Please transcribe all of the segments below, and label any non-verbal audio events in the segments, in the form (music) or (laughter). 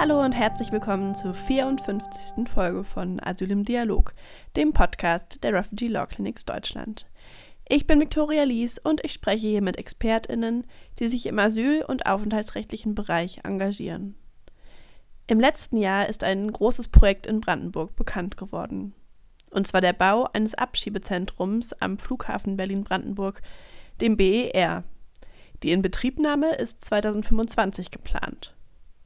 Hallo und herzlich willkommen zur 54. Folge von Asyl im Dialog, dem Podcast der Refugee Law Clinics Deutschland. Ich bin Viktoria Lies und ich spreche hier mit ExpertInnen, die sich im asyl- und aufenthaltsrechtlichen Bereich engagieren. Im letzten Jahr ist ein großes Projekt in Brandenburg bekannt geworden. Und zwar der Bau eines Abschiebezentrums am Flughafen Berlin-Brandenburg, dem BER. Die Inbetriebnahme ist 2025 geplant.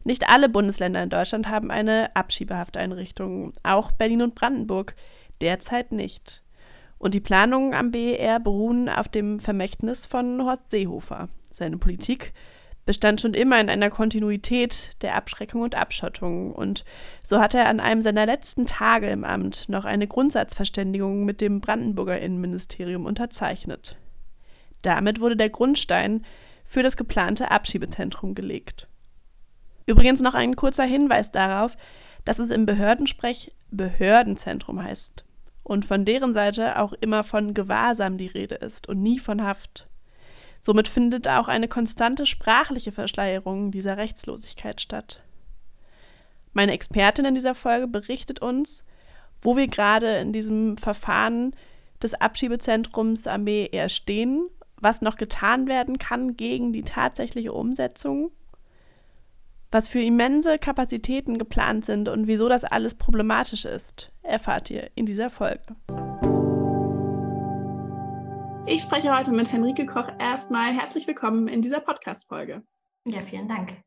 Nicht alle Bundesländer in Deutschland haben eine Abschiebehafteinrichtung, auch Berlin und Brandenburg derzeit nicht. Und die Planungen am BER beruhen auf dem Vermächtnis von Horst Seehofer. Seine Politik bestand schon immer in einer Kontinuität der Abschreckung und Abschottung. Und so hat er an einem seiner letzten Tage im Amt noch eine Grundsatzverständigung mit dem Brandenburger Innenministerium unterzeichnet. Damit wurde der Grundstein für das geplante Abschiebezentrum gelegt. Übrigens noch ein kurzer Hinweis darauf, dass es im Behördensprech Behördenzentrum heißt und von deren Seite auch immer von Gewahrsam die Rede ist und nie von Haft. Somit findet auch eine konstante sprachliche Verschleierung dieser Rechtslosigkeit statt. Meine Expertin in dieser Folge berichtet uns, wo wir gerade in diesem Verfahren des Abschiebezentrums am BER stehen, was noch getan werden kann gegen die tatsächliche Umsetzung was für immense Kapazitäten geplant sind und wieso das alles problematisch ist, erfahrt ihr in dieser Folge. Ich spreche heute mit Henrike Koch. Erstmal herzlich willkommen in dieser Podcast-Folge. Ja, vielen Dank.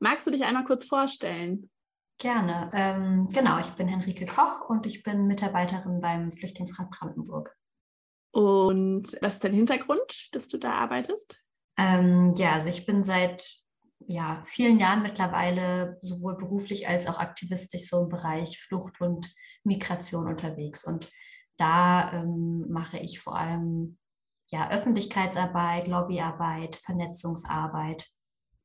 Magst du dich einmal kurz vorstellen? Gerne. Ähm, genau, ich bin Henrike Koch und ich bin Mitarbeiterin beim Flüchtlingsrat Brandenburg. Und was ist dein Hintergrund, dass du da arbeitest? Ähm, ja, also ich bin seit ja, vielen Jahren mittlerweile sowohl beruflich als auch aktivistisch so im Bereich Flucht und Migration unterwegs. Und da ähm, mache ich vor allem ja, Öffentlichkeitsarbeit, Lobbyarbeit, Vernetzungsarbeit,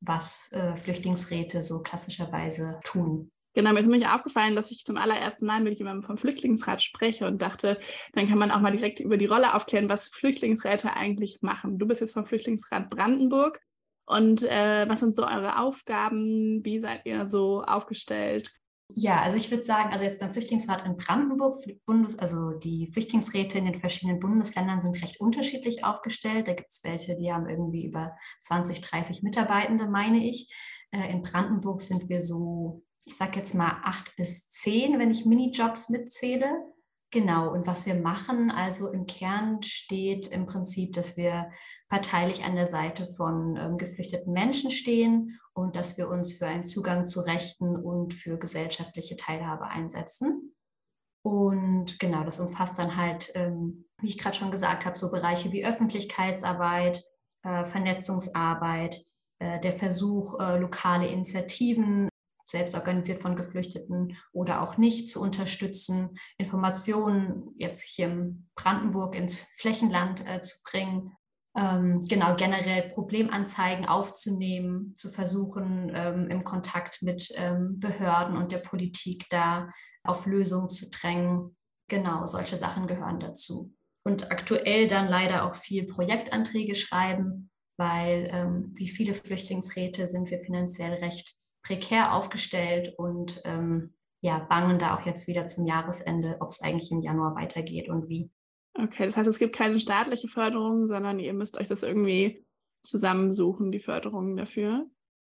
was äh, Flüchtlingsräte so klassischerweise tun. Genau, mir ist nämlich aufgefallen, dass ich zum allerersten Mal mit jemandem vom Flüchtlingsrat spreche und dachte, dann kann man auch mal direkt über die Rolle aufklären, was Flüchtlingsräte eigentlich machen. Du bist jetzt vom Flüchtlingsrat Brandenburg. Und äh, was sind so eure Aufgaben? Wie seid ihr so aufgestellt? Ja, also ich würde sagen, also jetzt beim Flüchtlingsrat in Brandenburg, Bundes, also die Flüchtlingsräte in den verschiedenen Bundesländern sind recht unterschiedlich aufgestellt. Da gibt es welche, die haben irgendwie über 20, 30 Mitarbeitende, meine ich. Äh, in Brandenburg sind wir so, ich sage jetzt mal acht bis zehn, wenn ich Minijobs mitzähle. Genau, und was wir machen, also im Kern steht im Prinzip, dass wir parteilich an der Seite von ähm, geflüchteten Menschen stehen und dass wir uns für einen Zugang zu Rechten und für gesellschaftliche Teilhabe einsetzen. Und genau, das umfasst dann halt, ähm, wie ich gerade schon gesagt habe, so Bereiche wie Öffentlichkeitsarbeit, äh, Vernetzungsarbeit, äh, der Versuch, äh, lokale Initiativen selbst organisiert von Geflüchteten oder auch nicht zu unterstützen, Informationen jetzt hier in Brandenburg ins Flächenland äh, zu bringen, ähm, genau generell Problemanzeigen aufzunehmen, zu versuchen, ähm, im Kontakt mit ähm, Behörden und der Politik da auf Lösungen zu drängen. Genau, solche Sachen gehören dazu. Und aktuell dann leider auch viel Projektanträge schreiben, weil ähm, wie viele Flüchtlingsräte sind wir finanziell recht prekär aufgestellt und ähm, ja, bangen da auch jetzt wieder zum Jahresende, ob es eigentlich im Januar weitergeht und wie. Okay, das heißt, es gibt keine staatliche Förderung, sondern ihr müsst euch das irgendwie zusammensuchen, die Förderungen dafür.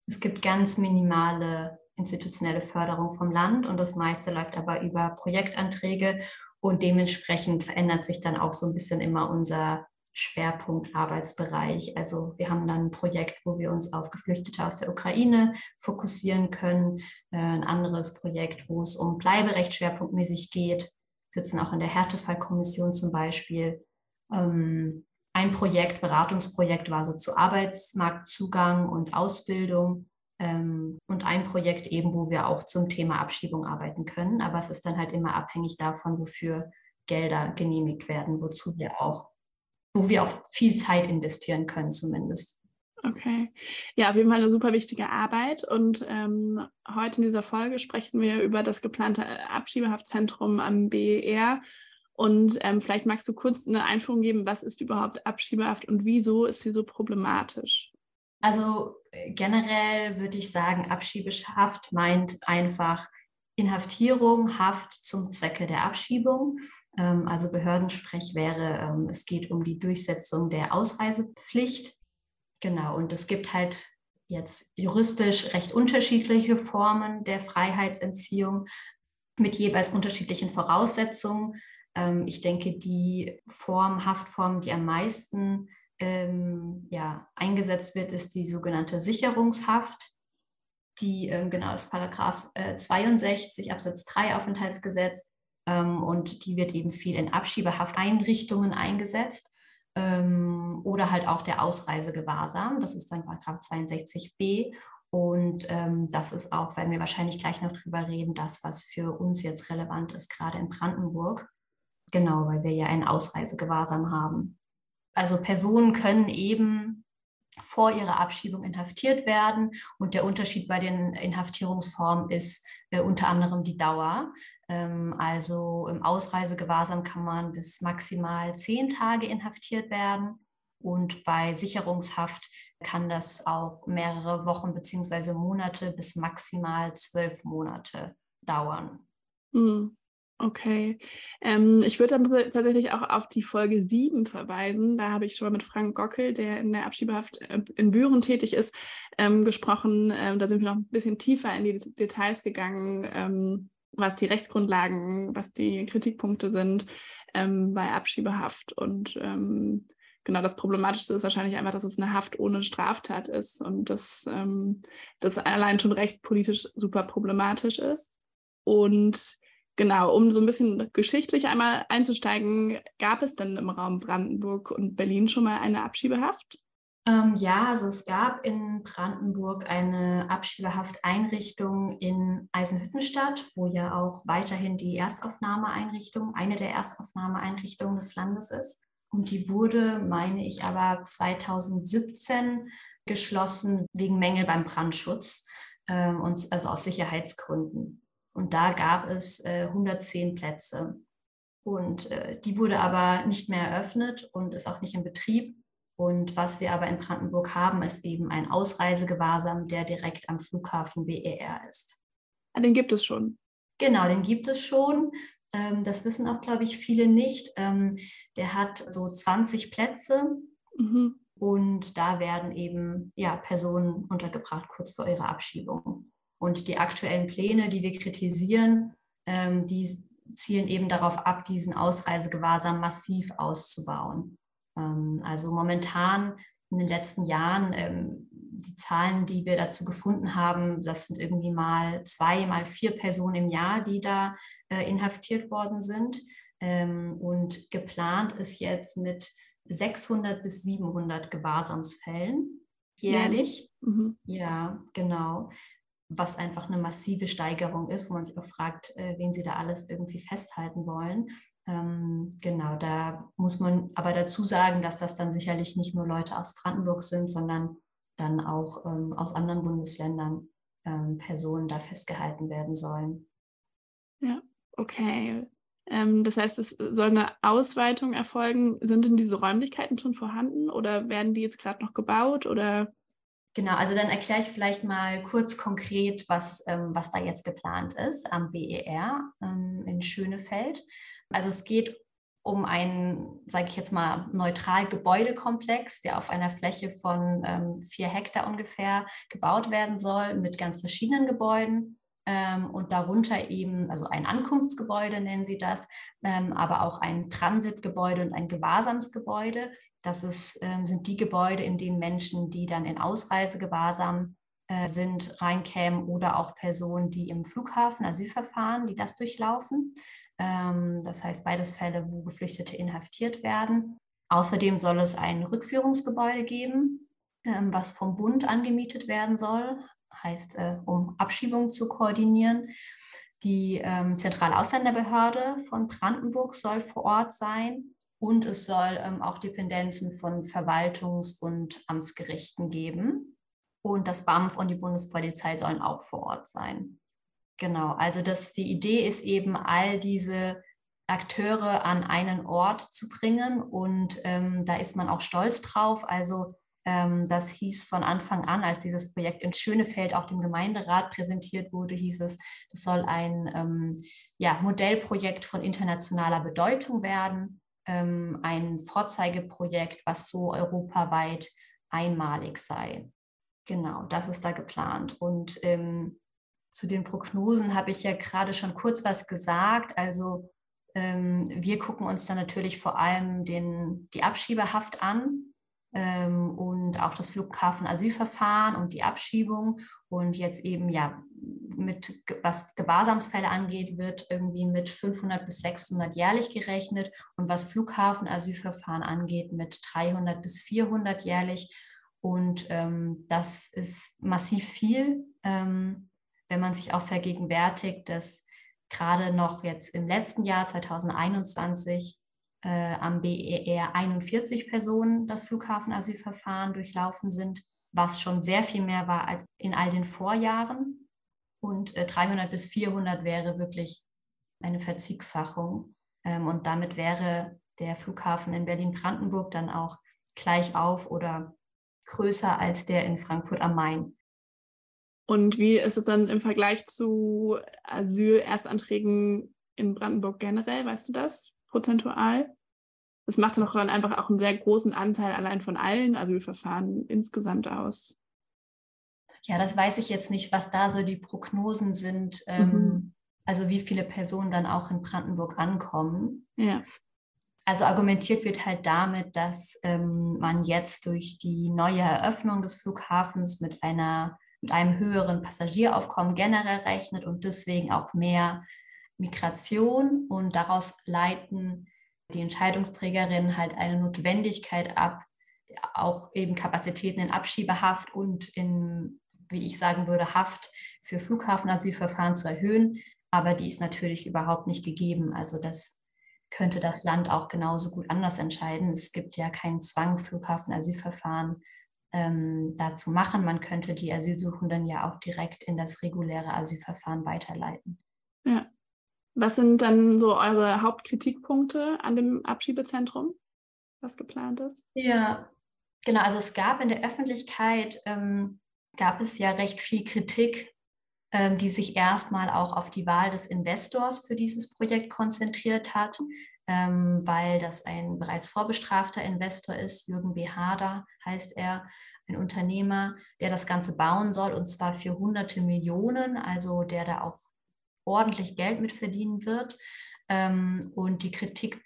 Es gibt ganz minimale institutionelle Förderung vom Land und das meiste läuft aber über Projektanträge und dementsprechend verändert sich dann auch so ein bisschen immer unser Schwerpunkt Arbeitsbereich. Also wir haben dann ein Projekt, wo wir uns auf Geflüchtete aus der Ukraine fokussieren können, äh, ein anderes Projekt, wo es um Bleiberecht schwerpunktmäßig geht, sitzen auch in der Härtefallkommission zum Beispiel. Ähm, ein Projekt, Beratungsprojekt war so zu Arbeitsmarktzugang und Ausbildung ähm, und ein Projekt eben, wo wir auch zum Thema Abschiebung arbeiten können. Aber es ist dann halt immer abhängig davon, wofür Gelder genehmigt werden, wozu wir auch wo wir auch viel Zeit investieren können zumindest. Okay. Ja, auf jeden Fall eine super wichtige Arbeit. Und ähm, heute in dieser Folge sprechen wir über das geplante Abschiebehaftzentrum am BER. Und ähm, vielleicht magst du kurz eine Einführung geben, was ist überhaupt Abschiebehaft und wieso ist sie so problematisch? Also äh, generell würde ich sagen, Abschiebehaft meint einfach Inhaftierung, Haft zum Zwecke der Abschiebung. Ähm, also Behördensprech wäre, ähm, es geht um die Durchsetzung der Ausreisepflicht. Genau, und es gibt halt jetzt juristisch recht unterschiedliche Formen der Freiheitsentziehung mit jeweils unterschiedlichen Voraussetzungen. Ähm, ich denke, die Form, Haftform, die am meisten ähm, ja, eingesetzt wird, ist die sogenannte Sicherungshaft, die ähm, genau das Paragraph äh, 62 Absatz 3 Aufenthaltsgesetz und die wird eben viel in Abschiebehafteinrichtungen eingesetzt ähm, oder halt auch der Ausreisegewahrsam, das ist dann Paragraph 62b und ähm, das ist auch, werden wir wahrscheinlich gleich noch drüber reden, das, was für uns jetzt relevant ist, gerade in Brandenburg. Genau, weil wir ja ein Ausreisegewahrsam haben. Also Personen können eben vor ihrer Abschiebung inhaftiert werden. Und der Unterschied bei den Inhaftierungsformen ist äh, unter anderem die Dauer. Ähm, also im Ausreisegewahrsam kann man bis maximal zehn Tage inhaftiert werden. Und bei Sicherungshaft kann das auch mehrere Wochen bzw. Monate bis maximal zwölf Monate dauern. Mhm. Okay. Ähm, ich würde dann tatsächlich auch auf die Folge 7 verweisen. Da habe ich schon mal mit Frank Gockel, der in der Abschiebehaft äh, in Büren tätig ist, ähm, gesprochen. Ähm, da sind wir noch ein bisschen tiefer in die Details gegangen, ähm, was die Rechtsgrundlagen, was die Kritikpunkte sind ähm, bei Abschiebehaft. Und ähm, genau das Problematische ist wahrscheinlich einfach, dass es eine Haft ohne Straftat ist und dass das allein schon rechtspolitisch super problematisch ist. Und Genau, um so ein bisschen geschichtlich einmal einzusteigen, gab es denn im Raum Brandenburg und Berlin schon mal eine Abschiebehaft? Ähm, ja, also es gab in Brandenburg eine Abschiebehafteinrichtung in Eisenhüttenstadt, wo ja auch weiterhin die Erstaufnahmeeinrichtung, eine der Erstaufnahmeeinrichtungen des Landes ist. Und die wurde, meine ich, aber 2017 geschlossen wegen Mängel beim Brandschutz, ähm, und, also aus Sicherheitsgründen. Und da gab es äh, 110 Plätze. Und äh, die wurde aber nicht mehr eröffnet und ist auch nicht in Betrieb. Und was wir aber in Brandenburg haben, ist eben ein Ausreisegewahrsam, der direkt am Flughafen BER ist. Ah, den gibt es schon. Genau, den gibt es schon. Ähm, das wissen auch, glaube ich, viele nicht. Ähm, der hat so 20 Plätze. Mhm. Und da werden eben ja, Personen untergebracht kurz vor ihrer Abschiebung. Und die aktuellen Pläne, die wir kritisieren, ähm, die zielen eben darauf ab, diesen Ausreisegewahrsam massiv auszubauen. Ähm, also momentan in den letzten Jahren, ähm, die Zahlen, die wir dazu gefunden haben, das sind irgendwie mal zwei, mal vier Personen im Jahr, die da äh, inhaftiert worden sind. Ähm, und geplant ist jetzt mit 600 bis 700 Gewahrsamsfällen jährlich. Mhm. Ja, genau was einfach eine massive Steigerung ist, wo man sich auch fragt, äh, wen sie da alles irgendwie festhalten wollen. Ähm, genau, da muss man aber dazu sagen, dass das dann sicherlich nicht nur Leute aus Brandenburg sind, sondern dann auch ähm, aus anderen Bundesländern ähm, Personen da festgehalten werden sollen. Ja, okay. Ähm, das heißt, es soll eine Ausweitung erfolgen. Sind denn diese Räumlichkeiten schon vorhanden oder werden die jetzt gerade noch gebaut oder Genau, also dann erkläre ich vielleicht mal kurz konkret, was, ähm, was da jetzt geplant ist am BER ähm, in Schönefeld. Also es geht um einen, sage ich jetzt mal, neutral Gebäudekomplex, der auf einer Fläche von ähm, vier Hektar ungefähr gebaut werden soll, mit ganz verschiedenen Gebäuden und darunter eben, also ein Ankunftsgebäude nennen sie das, ähm, aber auch ein Transitgebäude und ein Gewahrsamsgebäude. Das ist, ähm, sind die Gebäude, in denen Menschen, die dann in Ausreisegewahrsam äh, sind, reinkämen oder auch Personen, die im Flughafen Asylverfahren, die das durchlaufen. Ähm, das heißt beides Fälle, wo Geflüchtete inhaftiert werden. Außerdem soll es ein Rückführungsgebäude geben, ähm, was vom Bund angemietet werden soll, heißt, äh, um Abschiebungen zu koordinieren. Die ähm, Zentrale von Brandenburg soll vor Ort sein und es soll ähm, auch Dependenzen von Verwaltungs- und Amtsgerichten geben. Und das BAMF und die Bundespolizei sollen auch vor Ort sein. Genau, also das, die Idee ist eben, all diese Akteure an einen Ort zu bringen und ähm, da ist man auch stolz drauf. Also das hieß von Anfang an, als dieses Projekt in Schönefeld auch dem Gemeinderat präsentiert wurde, hieß es, das soll ein ähm, ja, Modellprojekt von internationaler Bedeutung werden, ähm, ein Vorzeigeprojekt, was so europaweit einmalig sei. Genau, das ist da geplant. Und ähm, zu den Prognosen habe ich ja gerade schon kurz was gesagt. Also ähm, wir gucken uns dann natürlich vor allem den, die Abschiebehaft an ähm, und auch das Flughafenasylverfahren und die Abschiebung. Und jetzt eben ja, mit was Gewahrsamsfälle angeht, wird irgendwie mit 500 bis 600 jährlich gerechnet und was Flughafenasylverfahren angeht, mit 300 bis 400 jährlich. Und ähm, das ist massiv viel, ähm, wenn man sich auch vergegenwärtigt, dass gerade noch jetzt im letzten Jahr 2021 äh, am BER 41 Personen das Flughafenasylverfahren durchlaufen sind, was schon sehr viel mehr war als in all den Vorjahren. Und äh, 300 bis 400 wäre wirklich eine Verzickfachung. Ähm, und damit wäre der Flughafen in Berlin-Brandenburg dann auch gleich auf oder größer als der in Frankfurt am Main. Und wie ist es dann im Vergleich zu Asylerstanträgen in Brandenburg generell? Weißt du das? Prozentual. Das macht dann auch dann einfach auch einen sehr großen Anteil allein von allen Asylverfahren insgesamt aus. Ja, das weiß ich jetzt nicht, was da so die Prognosen sind. Ähm, mhm. Also wie viele Personen dann auch in Brandenburg ankommen. Ja. Also argumentiert wird halt damit, dass ähm, man jetzt durch die neue Eröffnung des Flughafens mit einer mit einem höheren Passagieraufkommen generell rechnet und deswegen auch mehr Migration und daraus leiten die Entscheidungsträgerinnen halt eine Notwendigkeit ab, auch eben Kapazitäten in Abschiebehaft und in, wie ich sagen würde, Haft für Flughafenasylverfahren zu erhöhen. Aber die ist natürlich überhaupt nicht gegeben. Also das könnte das Land auch genauso gut anders entscheiden. Es gibt ja keinen Zwang, Flughafenasylverfahren ähm, dazu machen. Man könnte die Asylsuchenden ja auch direkt in das reguläre Asylverfahren weiterleiten. Ja. Was sind dann so eure Hauptkritikpunkte an dem Abschiebezentrum, was geplant ist? Ja, genau. Also es gab in der Öffentlichkeit, ähm, gab es ja recht viel Kritik, ähm, die sich erstmal auch auf die Wahl des Investors für dieses Projekt konzentriert hat, ähm, weil das ein bereits vorbestrafter Investor ist. Jürgen B. Hader heißt er, ein Unternehmer, der das Ganze bauen soll und zwar für hunderte Millionen, also der da auch ordentlich Geld mitverdienen wird. Ähm, und die Kritik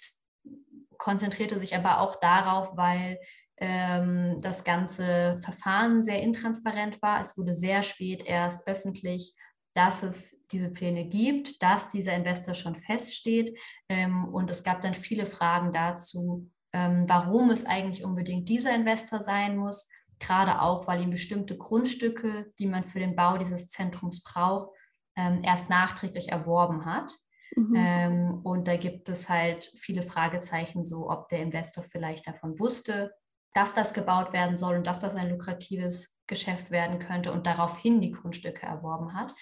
konzentrierte sich aber auch darauf, weil ähm, das ganze Verfahren sehr intransparent war. Es wurde sehr spät erst öffentlich, dass es diese Pläne gibt, dass dieser Investor schon feststeht. Ähm, und es gab dann viele Fragen dazu, ähm, warum es eigentlich unbedingt dieser Investor sein muss. Gerade auch, weil ihm bestimmte Grundstücke, die man für den Bau dieses Zentrums braucht, ähm, erst nachträglich erworben hat. Mhm. Ähm, und da gibt es halt viele Fragezeichen, so ob der Investor vielleicht davon wusste, dass das gebaut werden soll und dass das ein lukratives Geschäft werden könnte und daraufhin die Grundstücke erworben hat.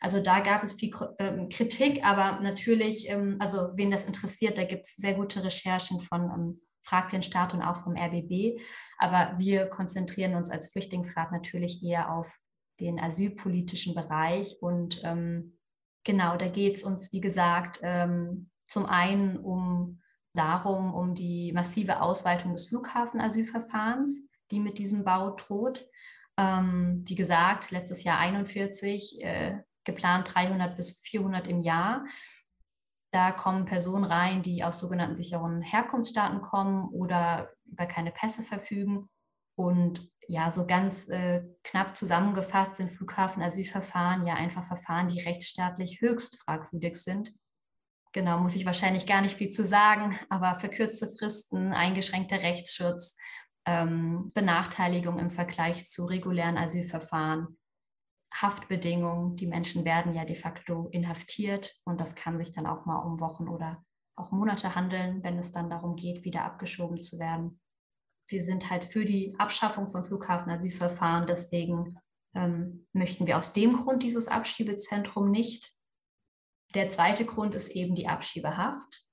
Also da gab es viel ähm, Kritik, aber natürlich, ähm, also wen das interessiert, da gibt es sehr gute Recherchen von ähm, Frag den Staat und auch vom RBB. Aber wir konzentrieren uns als Flüchtlingsrat natürlich eher auf den asylpolitischen Bereich. Und ähm, genau, da geht es uns, wie gesagt, ähm, zum einen um darum, um die massive Ausweitung des Flughafenasylverfahrens, die mit diesem Bau droht. Ähm, wie gesagt, letztes Jahr 41, äh, geplant 300 bis 400 im Jahr. Da kommen Personen rein, die aus sogenannten sicheren Herkunftsstaaten kommen oder über keine Pässe verfügen und ja, so ganz äh, knapp zusammengefasst sind Flughafenasylverfahren ja einfach Verfahren, die rechtsstaatlich höchst fragwürdig sind. Genau, muss ich wahrscheinlich gar nicht viel zu sagen, aber verkürzte Fristen, eingeschränkter Rechtsschutz, ähm, Benachteiligung im Vergleich zu regulären Asylverfahren, Haftbedingungen. Die Menschen werden ja de facto inhaftiert und das kann sich dann auch mal um Wochen oder auch Monate handeln, wenn es dann darum geht, wieder abgeschoben zu werden wir sind halt für die Abschaffung von Flughafenasylverfahren. Deswegen ähm, möchten wir aus dem Grund dieses Abschiebezentrum nicht. Der zweite Grund ist eben die Abschiebehaft.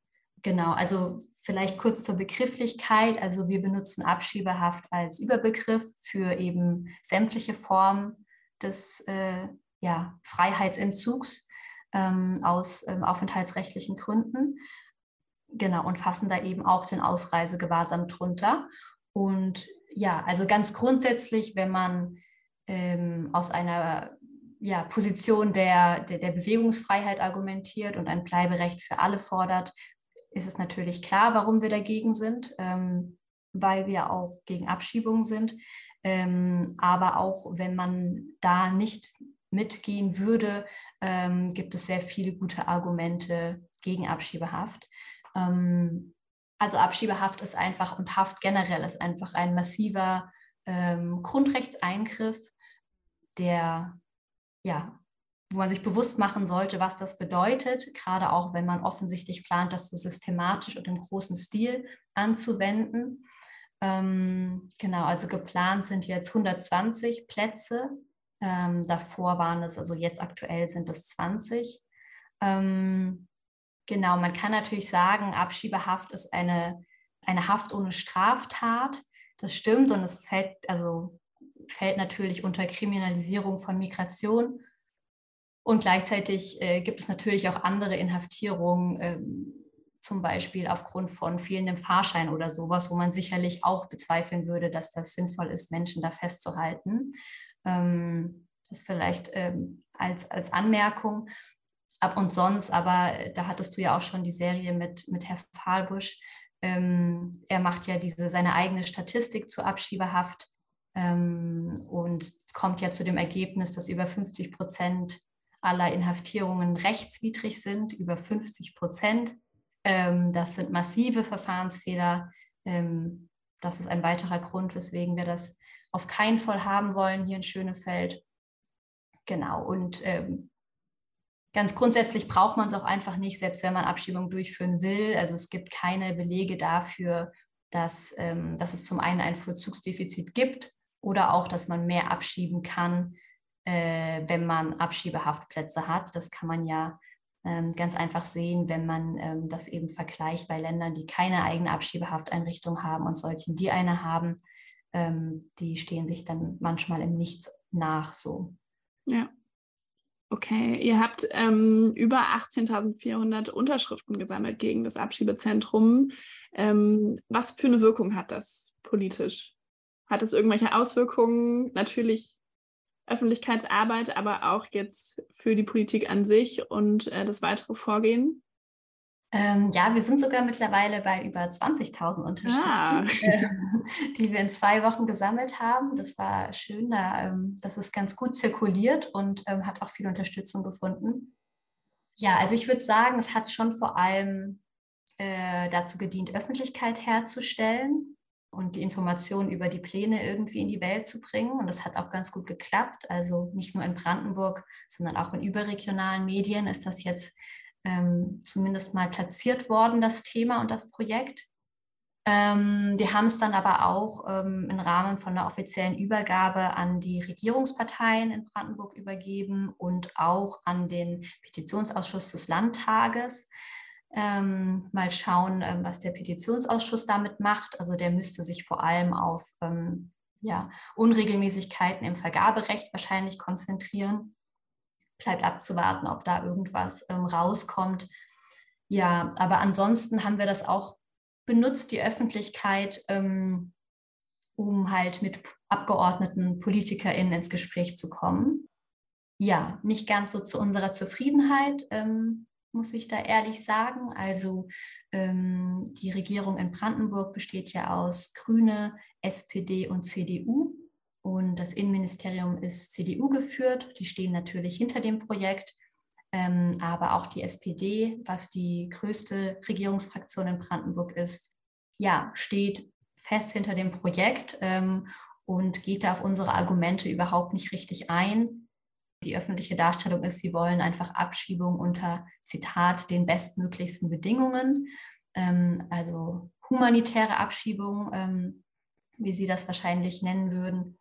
Genau, also vielleicht kurz zur Begrifflichkeit. Also wir benutzen Abschiebehaft als Überbegriff für eben sämtliche Formen des äh, ja, Freiheitsentzugs ähm, aus ähm, aufenthaltsrechtlichen Gründen. Genau, und fassen da eben auch den Ausreisegewahrsam drunter. Und ja, also ganz grundsätzlich, wenn man ähm, aus einer ja, Position der, der, der, Bewegungsfreiheit argumentiert und ein Bleiberecht für alle fordert, ist es natürlich klar, warum wir dagegen sind, ähm, weil wir auch gegen Abschiebungen sind. Ähm, aber auch wenn man da nicht mitgehen würde, ähm, gibt es sehr viele gute Argumente gegen Abschiebehaft. Ähm, also Abschiebehaft ist einfach und Haft generell ist einfach ein massiver ähm, Grundrechtseingriff, der ja, wo man sich bewusst machen sollte, was das bedeutet, gerade auch wenn man offensichtlich plant, das so systematisch und im großen Stil anzuwenden. Ähm, genau, also geplant sind jetzt 120 Plätze. Ähm, davor waren es, also jetzt aktuell sind es 20. Ähm, Genau, man kann natürlich sagen, Abschiebehaft ist eine, eine Haft ohne Straftat. Das stimmt und es fällt, also fällt natürlich unter Kriminalisierung von Migration. Und gleichzeitig äh, gibt es natürlich auch andere Inhaftierungen, ähm, zum Beispiel aufgrund von fehlendem Fahrschein oder sowas, wo man sicherlich auch bezweifeln würde, dass das sinnvoll ist, Menschen da festzuhalten. Ähm, das vielleicht ähm, als, als Anmerkung ab und sonst, aber äh, da hattest du ja auch schon die Serie mit, mit Herr Fahlbusch. Ähm, er macht ja diese, seine eigene Statistik zur Abschiebehaft ähm, und kommt ja zu dem Ergebnis, dass über 50 Prozent aller Inhaftierungen rechtswidrig sind, über 50 Prozent. Ähm, das sind massive Verfahrensfehler. Ähm, das ist ein weiterer Grund, weswegen wir das auf keinen Fall haben wollen hier in Schönefeld. Genau, und ähm, Ganz grundsätzlich braucht man es auch einfach nicht, selbst wenn man Abschiebung durchführen will. Also es gibt keine Belege dafür, dass, ähm, dass es zum einen ein Vollzugsdefizit gibt oder auch, dass man mehr abschieben kann, äh, wenn man Abschiebehaftplätze hat. Das kann man ja ähm, ganz einfach sehen, wenn man ähm, das eben vergleicht bei Ländern, die keine eigene Abschiebehafteinrichtung haben und solchen, die eine haben. Ähm, die stehen sich dann manchmal in nichts nach so. Ja. Okay, ihr habt ähm, über 18.400 Unterschriften gesammelt gegen das Abschiebezentrum. Ähm, was für eine Wirkung hat das politisch? Hat es irgendwelche Auswirkungen? Natürlich Öffentlichkeitsarbeit, aber auch jetzt für die Politik an sich und äh, das weitere Vorgehen? Ähm, ja, wir sind sogar mittlerweile bei über 20.000 Unterschriften, ah. (laughs) äh, die wir in zwei Wochen gesammelt haben. Das war schön, da, ähm, das ist ganz gut zirkuliert und ähm, hat auch viel Unterstützung gefunden. Ja, also ich würde sagen, es hat schon vor allem äh, dazu gedient, Öffentlichkeit herzustellen und die Informationen über die Pläne irgendwie in die Welt zu bringen. Und das hat auch ganz gut geklappt. Also nicht nur in Brandenburg, sondern auch in überregionalen Medien ist das jetzt ähm, zumindest mal platziert worden, das Thema und das Projekt. Ähm, wir haben es dann aber auch ähm, im Rahmen von einer offiziellen Übergabe an die Regierungsparteien in Brandenburg übergeben und auch an den Petitionsausschuss des Landtages. Ähm, mal schauen, ähm, was der Petitionsausschuss damit macht. Also der müsste sich vor allem auf ähm, ja, Unregelmäßigkeiten im Vergaberecht wahrscheinlich konzentrieren bleibt abzuwarten, ob da irgendwas ähm, rauskommt. Ja, aber ansonsten haben wir das auch benutzt, die Öffentlichkeit, ähm, um halt mit Abgeordneten, PolitikerInnen ins Gespräch zu kommen. Ja, nicht ganz so zu unserer Zufriedenheit, ähm, muss ich da ehrlich sagen. Also ähm, die Regierung in Brandenburg besteht ja aus Grüne, SPD und CDU. Und das Innenministerium ist CDU geführt. Die stehen natürlich hinter dem Projekt. Ähm, aber auch die SPD, was die größte Regierungsfraktion in Brandenburg ist, ja, steht fest hinter dem Projekt ähm, und geht da auf unsere Argumente überhaupt nicht richtig ein. Die öffentliche Darstellung ist, sie wollen einfach Abschiebung unter, Zitat, den bestmöglichsten Bedingungen, ähm, also humanitäre Abschiebung, ähm, wie Sie das wahrscheinlich nennen würden.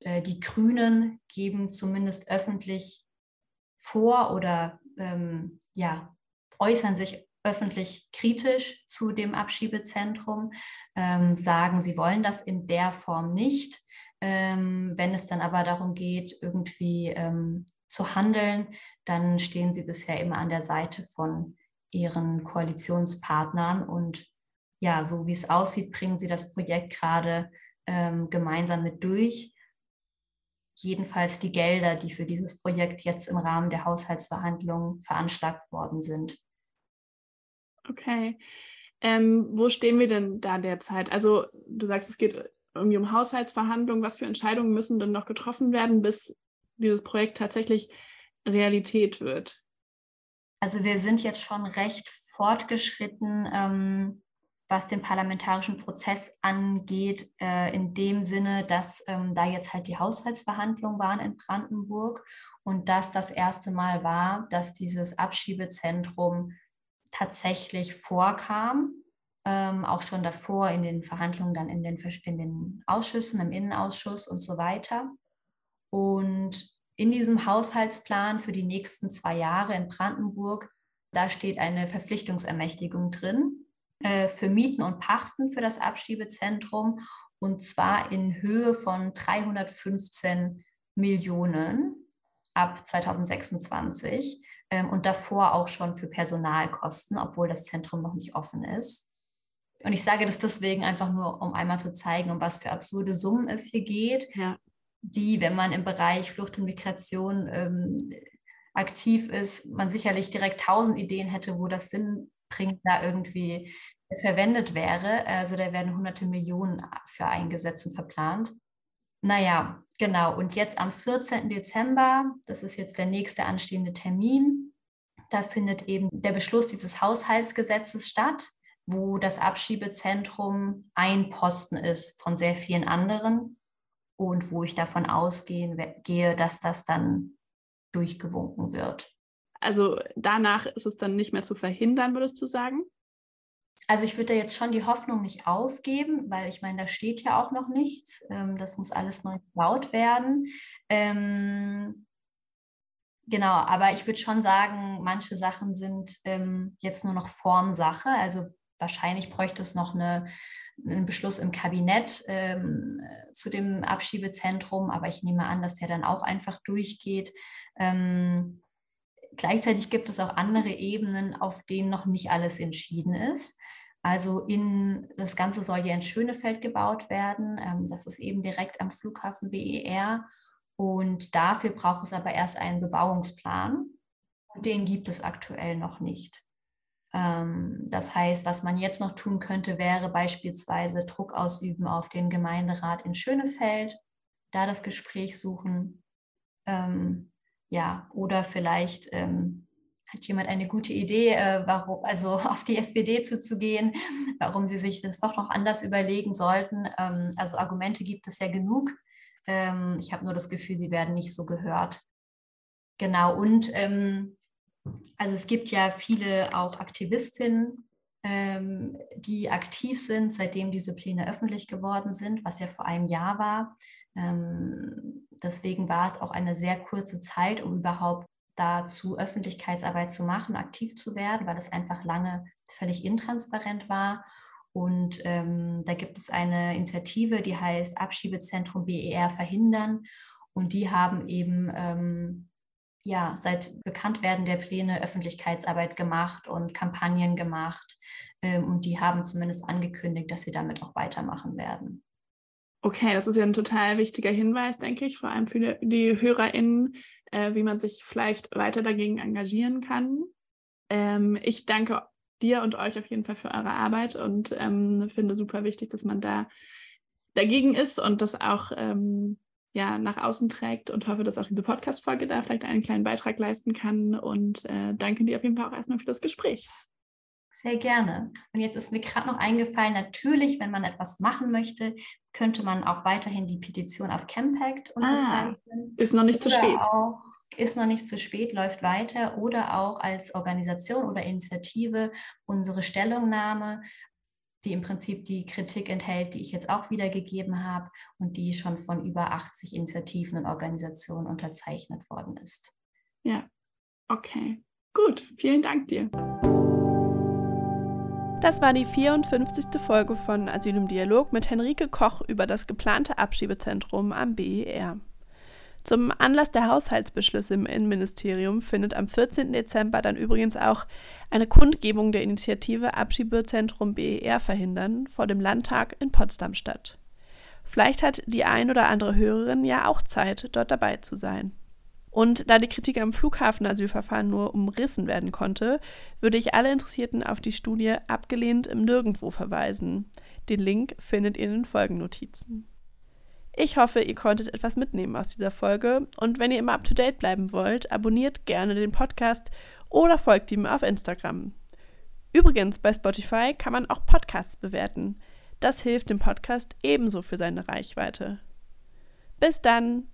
Äh, die Grünen geben zumindest öffentlich vor oder ähm, ja, äußern sich öffentlich kritisch zu dem Abschiebezentrum, ähm, sagen, sie wollen das in der Form nicht. Ähm, wenn es dann aber darum geht, irgendwie ähm, zu handeln, dann stehen sie bisher immer an der Seite von ihren Koalitionspartnern und ja, so wie es aussieht, bringen sie das Projekt gerade ähm, gemeinsam mit durch. Jedenfalls die Gelder, die für dieses Projekt jetzt im Rahmen der Haushaltsverhandlungen veranschlagt worden sind. Okay. Ähm, wo stehen wir denn da derzeit? Also du sagst, es geht irgendwie um Haushaltsverhandlungen. Was für Entscheidungen müssen denn noch getroffen werden, bis dieses Projekt tatsächlich Realität wird? Also wir sind jetzt schon recht fortgeschritten, ähm, was den parlamentarischen Prozess angeht, äh, in dem Sinne, dass ähm, da jetzt halt die Haushaltsverhandlungen waren in Brandenburg und dass das erste Mal war, dass dieses Abschiebezentrum tatsächlich vorkam, ähm, auch schon davor in den Verhandlungen, dann in den, in den Ausschüssen, im Innenausschuss und so weiter. Und in diesem Haushaltsplan für die nächsten zwei Jahre in Brandenburg, da steht eine Verpflichtungsermächtigung drin äh, für Mieten und Pachten für das Abschiebezentrum und zwar in Höhe von 315 Millionen ab 2026 ähm, und davor auch schon für Personalkosten, obwohl das Zentrum noch nicht offen ist. Und ich sage das deswegen einfach nur, um einmal zu zeigen, um was für absurde Summen es hier geht. Ja die, wenn man im Bereich Flucht und Migration ähm, aktiv ist, man sicherlich direkt tausend Ideen hätte, wo das Sinn bringt, da irgendwie verwendet wäre. Also da werden hunderte Millionen für eingesetzt und verplant. Naja, genau. Und jetzt am 14. Dezember, das ist jetzt der nächste anstehende Termin, da findet eben der Beschluss dieses Haushaltsgesetzes statt, wo das Abschiebezentrum ein Posten ist von sehr vielen anderen und wo ich davon ausgehe, dass das dann durchgewunken wird. Also danach ist es dann nicht mehr zu verhindern, würdest du sagen? Also ich würde da jetzt schon die Hoffnung nicht aufgeben, weil ich meine, da steht ja auch noch nichts. Ähm, das muss alles neu gebaut werden. Ähm, genau, aber ich würde schon sagen, manche Sachen sind ähm, jetzt nur noch Formsache. Also wahrscheinlich bräuchte es noch eine einen Beschluss im Kabinett ähm, zu dem Abschiebezentrum, aber ich nehme an, dass der dann auch einfach durchgeht. Ähm, gleichzeitig gibt es auch andere Ebenen, auf denen noch nicht alles entschieden ist. Also in das Ganze soll ja in Schönefeld gebaut werden. Ähm, das ist eben direkt am Flughafen BER. Und dafür braucht es aber erst einen Bebauungsplan. Den gibt es aktuell noch nicht. Ähm, das heißt, was man jetzt noch tun könnte, wäre beispielsweise Druck ausüben auf den Gemeinderat in Schönefeld, da das Gespräch suchen. Ähm, ja, oder vielleicht ähm, hat jemand eine gute Idee, äh, warum, also (laughs) auf die SPD zuzugehen, warum sie sich das doch noch anders überlegen sollten. Ähm, also Argumente gibt es ja genug. Ähm, ich habe nur das Gefühl, sie werden nicht so gehört. Genau, und ähm, also es gibt ja viele auch Aktivistinnen, ähm, die aktiv sind, seitdem diese Pläne öffentlich geworden sind, was ja vor einem Jahr war. Ähm, deswegen war es auch eine sehr kurze Zeit, um überhaupt dazu Öffentlichkeitsarbeit zu machen, aktiv zu werden, weil es einfach lange völlig intransparent war. Und ähm, da gibt es eine Initiative, die heißt Abschiebezentrum BER verhindern. Und die haben eben ähm, ja, seit Bekanntwerden der Pläne Öffentlichkeitsarbeit gemacht und Kampagnen gemacht. Ähm, und die haben zumindest angekündigt, dass sie damit auch weitermachen werden. Okay, das ist ja ein total wichtiger Hinweis, denke ich, vor allem für die, HörerInnen, äh, wie man sich vielleicht weiter dagegen engagieren kann. Ähm, ich danke dir und euch auf jeden Fall für eure Arbeit und ähm, finde super wichtig, dass man da dagegen ist und das auch ähm, ja, nach außen trägt und hoffe, dass auch diese Podcast-Folge da vielleicht einen kleinen Beitrag leisten kann. Und äh, danke dir auf jeden Fall auch erstmal für das Gespräch. Sehr gerne. Und jetzt ist mir gerade noch eingefallen, natürlich, wenn man etwas machen möchte, könnte man auch weiterhin die Petition auf Campact ah, unterzeichnen. Ah, ist noch nicht zu spät. Auch, ist noch nicht zu spät, läuft weiter. Oder auch als Organisation oder Initiative unsere Stellungnahme die im Prinzip die Kritik enthält, die ich jetzt auch wiedergegeben habe und die schon von über 80 Initiativen und Organisationen unterzeichnet worden ist. Ja, okay. Gut, vielen Dank dir. Das war die 54. Folge von Asyl im Dialog mit Henrike Koch über das geplante Abschiebezentrum am BER. Zum Anlass der Haushaltsbeschlüsse im Innenministerium findet am 14. Dezember dann übrigens auch eine Kundgebung der Initiative Abschiebezentrum BER verhindern vor dem Landtag in Potsdam statt. Vielleicht hat die ein oder andere Hörerin ja auch Zeit, dort dabei zu sein. Und da die Kritik am Flughafenasylverfahren nur umrissen werden konnte, würde ich alle Interessierten auf die Studie Abgelehnt im Nirgendwo verweisen. Den Link findet ihr in den Folgennotizen. Ich hoffe, ihr konntet etwas mitnehmen aus dieser Folge und wenn ihr immer up-to-date bleiben wollt, abonniert gerne den Podcast oder folgt ihm auf Instagram. Übrigens, bei Spotify kann man auch Podcasts bewerten. Das hilft dem Podcast ebenso für seine Reichweite. Bis dann!